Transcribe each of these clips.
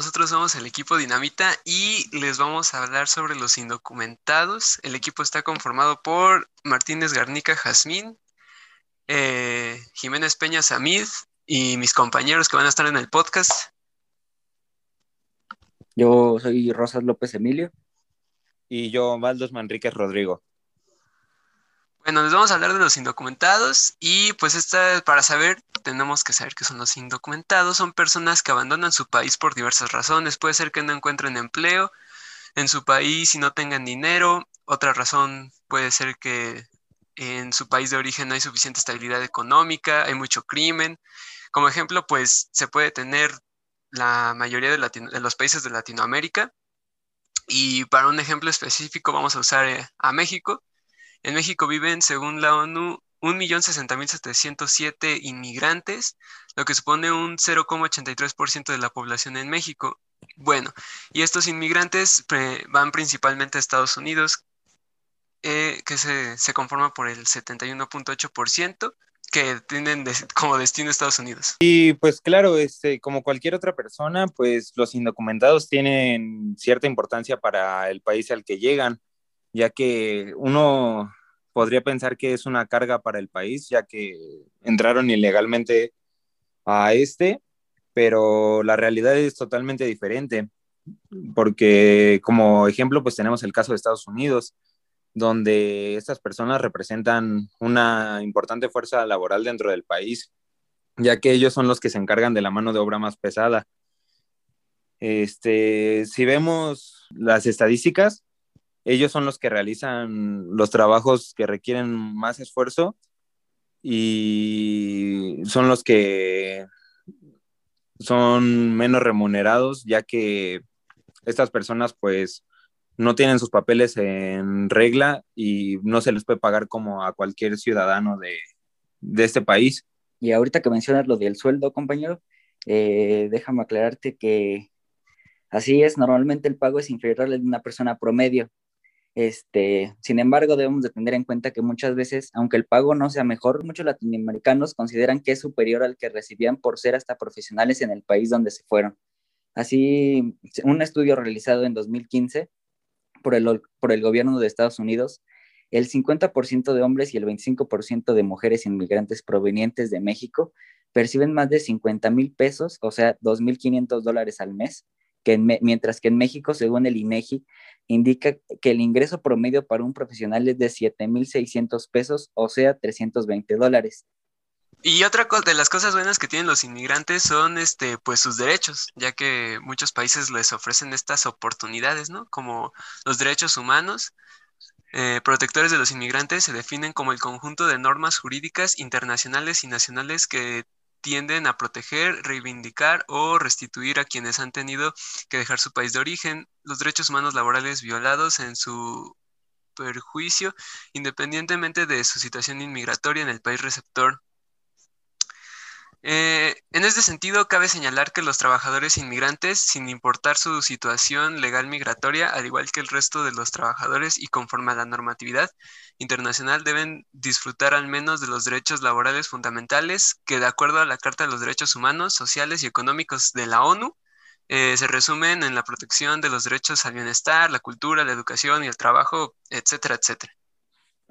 nosotros somos el equipo Dinamita y les vamos a hablar sobre los indocumentados. El equipo está conformado por Martínez Garnica Jazmín, eh, Jiménez Peña Samid y mis compañeros que van a estar en el podcast. Yo soy Rosas López Emilio. Y yo, Valdos Manríquez Rodrigo. Bueno, les vamos a hablar de los indocumentados y pues esta, para saber, tenemos que saber qué son los indocumentados. Son personas que abandonan su país por diversas razones. Puede ser que no encuentren empleo en su país y no tengan dinero. Otra razón puede ser que en su país de origen no hay suficiente estabilidad económica, hay mucho crimen. Como ejemplo, pues se puede tener la mayoría de, los países de Latinoamérica. Y para un ejemplo específico vamos a usar eh, a México. En México viven, según la ONU, 1.060.707 inmigrantes, lo que supone un 0,83% de la población en México. Bueno, y estos inmigrantes van principalmente a Estados Unidos, eh, que se, se, conforma por el 71.8%, que tienen como destino Estados Unidos. Y pues claro, este, como cualquier otra persona, pues los indocumentados tienen cierta importancia para el país al que llegan, ya que uno podría pensar que es una carga para el país, ya que entraron ilegalmente a este, pero la realidad es totalmente diferente, porque como ejemplo, pues tenemos el caso de Estados Unidos, donde estas personas representan una importante fuerza laboral dentro del país, ya que ellos son los que se encargan de la mano de obra más pesada. Este, si vemos las estadísticas, ellos son los que realizan los trabajos que requieren más esfuerzo y son los que son menos remunerados, ya que estas personas pues no tienen sus papeles en regla y no se les puede pagar como a cualquier ciudadano de, este país. Y ahorita que mencionas lo del sueldo, compañero, eh, déjame aclararte que así es, normalmente el pago es inferior al de una persona promedio, este, sin embargo, debemos de tener en cuenta que muchas veces, aunque el pago no sea mejor, muchos latinoamericanos consideran que es superior al que recibían por ser hasta profesionales en el país donde se fueron. Así, un estudio realizado en 2015 por el, por el gobierno de Estados Unidos, el 50% de hombres y el 25% de mujeres inmigrantes provenientes de México perciben más de 50 mil pesos, o sea, 2.500 dólares al mes, que mientras que en México, según el INEGI, indica que el ingreso promedio para un profesional es de 7.600 pesos, o sea, 320 dólares. Y otra de las cosas buenas que tienen los inmigrantes son este, pues sus derechos, ya que muchos países les ofrecen estas oportunidades, ¿no? Como los derechos humanos. Eh, protectores de los inmigrantes se definen como el conjunto de normas jurídicas internacionales y nacionales que tienden a proteger, reivindicar o restituir a quienes han tenido que dejar su país de origen, los derechos humanos laborales violados en su perjuicio, independientemente de su situación inmigratoria en el país receptor. Eh, en este sentido, cabe señalar que los trabajadores inmigrantes, sin importar su situación legal migratoria, al igual que el resto de los trabajadores y conforme a la normatividad internacional, deben disfrutar al menos de los derechos laborales fundamentales que, de acuerdo a la Carta de los Derechos Humanos, Sociales y Económicos de la ONU, eh, se resumen en la protección de los derechos al bienestar, la cultura, la educación y el trabajo, etcétera, etcétera.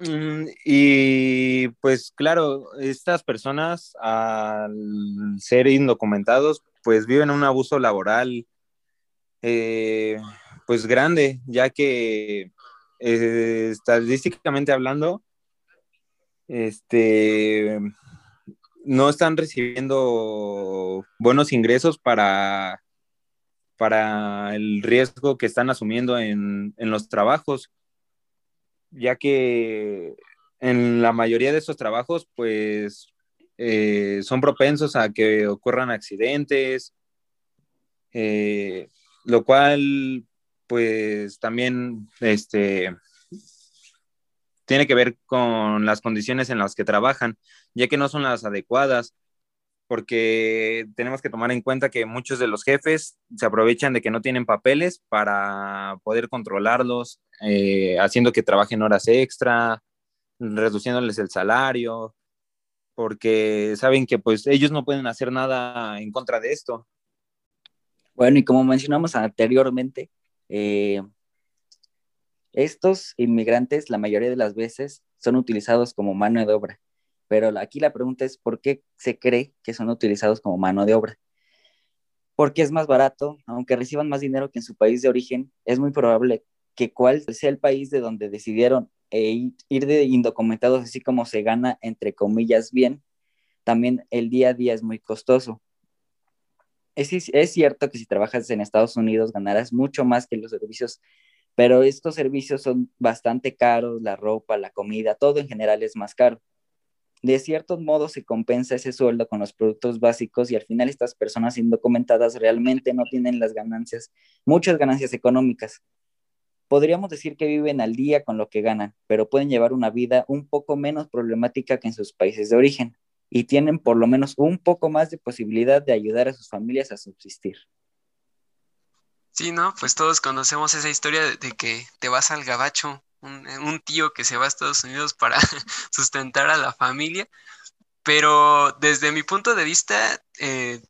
Mm, y pues claro, estas personas al ser indocumentados, pues viven un abuso laboral eh, pues grande, ya que eh, estadísticamente hablando, este, no están recibiendo buenos ingresos para, para el riesgo que están asumiendo en, en los trabajos ya que en la mayoría de estos trabajos, pues, eh, son propensos a que ocurran accidentes, eh, lo cual, pues, también, este, tiene que ver con las condiciones en las que trabajan, ya que no son las adecuadas porque tenemos que tomar en cuenta que muchos de los jefes se aprovechan de que no tienen papeles para poder controlarlos, eh, haciendo que trabajen horas extra, reduciéndoles el salario, porque saben que pues ellos no pueden hacer nada en contra de esto. Bueno, y como mencionamos anteriormente, eh, estos inmigrantes la mayoría de las veces son utilizados como mano de obra, pero aquí la pregunta es por qué se cree que son utilizados como mano de obra. Porque es más barato, aunque reciban más dinero que en su país de origen, es muy probable que cuál sea el país de donde decidieron eh, ir de indocumentados, así como se gana, entre comillas, bien, también el día a día es muy costoso es, cierto que si trabajas en Estados Unidos ganarás mucho más que los servicios, pero estos servicios son bastante caros, la ropa, la comida, todo en general es más caro. De cierto modo se compensa ese sueldo con los productos básicos y al final estas personas indocumentadas realmente no tienen las ganancias, muchas ganancias económicas. Podríamos decir que viven al día con lo que ganan, pero pueden llevar una vida un poco menos problemática que en sus países de origen y tienen por lo menos un poco más de posibilidad de ayudar a sus familias a subsistir. Sí, ¿no? Pues todos conocemos esa historia de, que te vas al gabacho, un, tío que se va a Estados Unidos para sustentar a la familia, pero desde mi punto de vista, eh,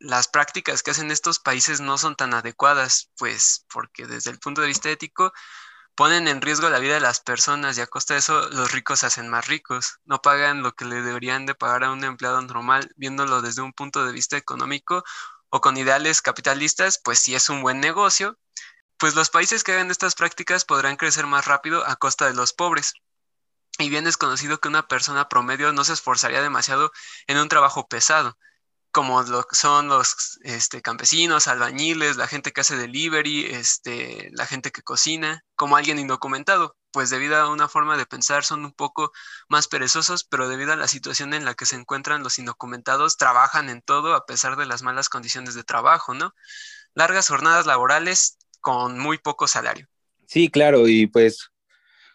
las prácticas que hacen estos países no son tan adecuadas, pues porque desde el punto de vista ético, ponen en riesgo la vida de las personas y a costa de eso los ricos se hacen más ricos, no pagan lo que le deberían de pagar a un empleado normal, viéndolo desde un punto de vista económico o con ideales capitalistas, pues si es un buen negocio, pues los países que hagan estas prácticas podrán crecer más rápido a costa de los pobres. Y bien es conocido que una persona promedio no se esforzaría demasiado en un trabajo pesado, como lo son los este, campesinos, albañiles, la gente que hace delivery, este, la gente que cocina, como alguien indocumentado, pues debido a una forma de pensar son un poco más perezosos, pero debido a la situación en la que se encuentran los indocumentados, trabajan en todo a pesar de las malas condiciones de trabajo, ¿no? Largas jornadas laborales con muy poco salario. Sí, claro, y pues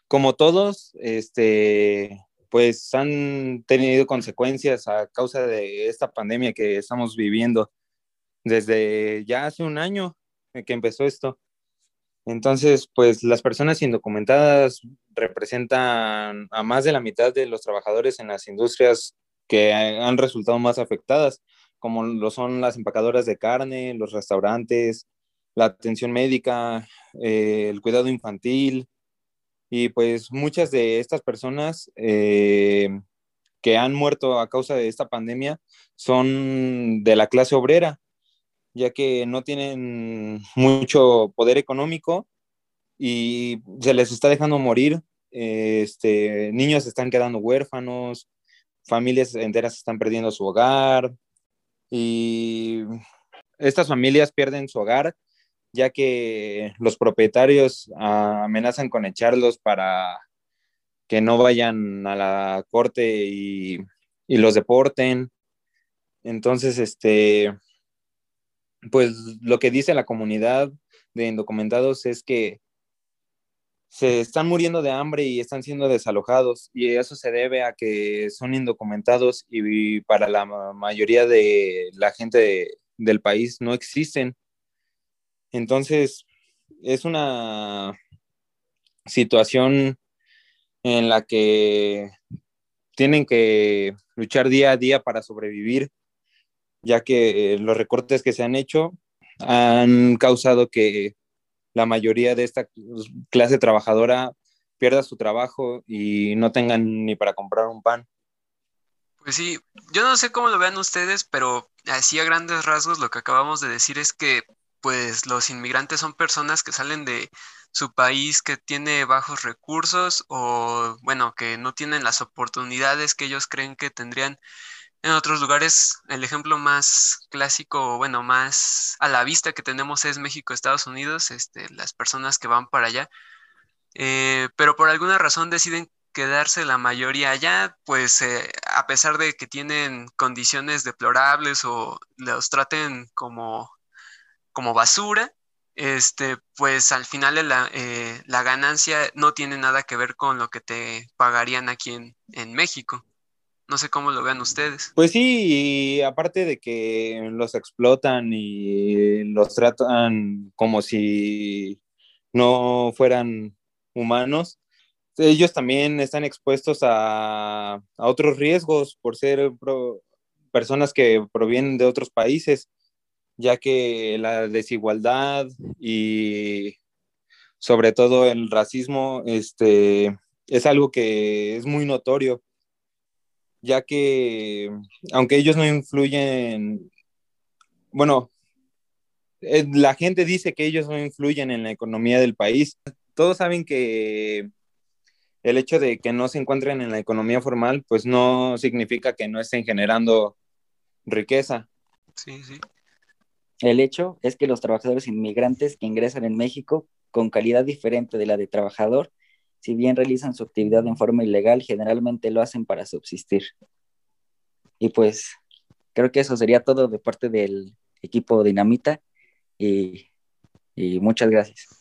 como todos, este, pues han tenido consecuencias a causa de esta pandemia que estamos viviendo desde ya hace un año que empezó esto. Entonces, pues las personas indocumentadas representan a más de la mitad de los trabajadores en las industrias que han resultado más afectadas, como lo son las empacadoras de carne, los restaurantes, la atención médica, eh, el cuidado infantil, y pues muchas de estas personas eh, que han muerto a causa de esta pandemia son de la clase obrera, ya que no tienen mucho poder económico y se les está dejando morir. Este, niños están quedando huérfanos, familias enteras están perdiendo su hogar y estas familias pierden su hogar ya que los propietarios amenazan con echarlos para que no vayan a la corte y, los deporten. Entonces, este, pues lo que dice la comunidad de indocumentados es que se están muriendo de hambre y están siendo desalojados y eso se debe a que son indocumentados y para la mayoría de la gente del país no existen. Entonces, es una situación en la que tienen que luchar día a día para sobrevivir, ya que los recortes que se han hecho han causado que la mayoría de esta clase trabajadora pierda su trabajo y no tengan ni para comprar un pan. Pues sí, yo no sé cómo lo vean ustedes, pero así a grandes rasgos lo que acabamos de decir es que pues los inmigrantes son personas que salen de su país que tiene bajos recursos o bueno, que no tienen las oportunidades que ellos creen que tendrían en otros lugares. El ejemplo más clásico bueno, más a la vista que tenemos es México, Estados Unidos, este, las personas que van para allá, eh, pero por alguna razón deciden quedarse la mayoría allá, pues eh, a pesar de que tienen condiciones deplorables o los traten como como basura, este, pues al final la, eh, la, ganancia no tiene nada que ver con lo que te pagarían aquí en, en, México. No sé cómo lo vean ustedes. Pues sí, y aparte de que los explotan y los tratan como si no fueran humanos, ellos también están expuestos a, a otros riesgos por ser personas que provienen de otros países ya que la desigualdad y sobre todo el racismo este, es algo que es muy notorio, ya que aunque ellos no influyen, bueno, eh, la gente dice que ellos no influyen en la economía del país. Todos saben que el hecho de que no se encuentren en la economía formal, pues no significa que no estén generando riqueza. Sí, sí. El hecho es que los trabajadores inmigrantes que ingresan en México con calidad diferente de la de trabajador, si bien realizan su actividad en forma ilegal, generalmente lo hacen para subsistir. Y pues creo que eso sería todo de parte del equipo Dinamita y, y muchas gracias.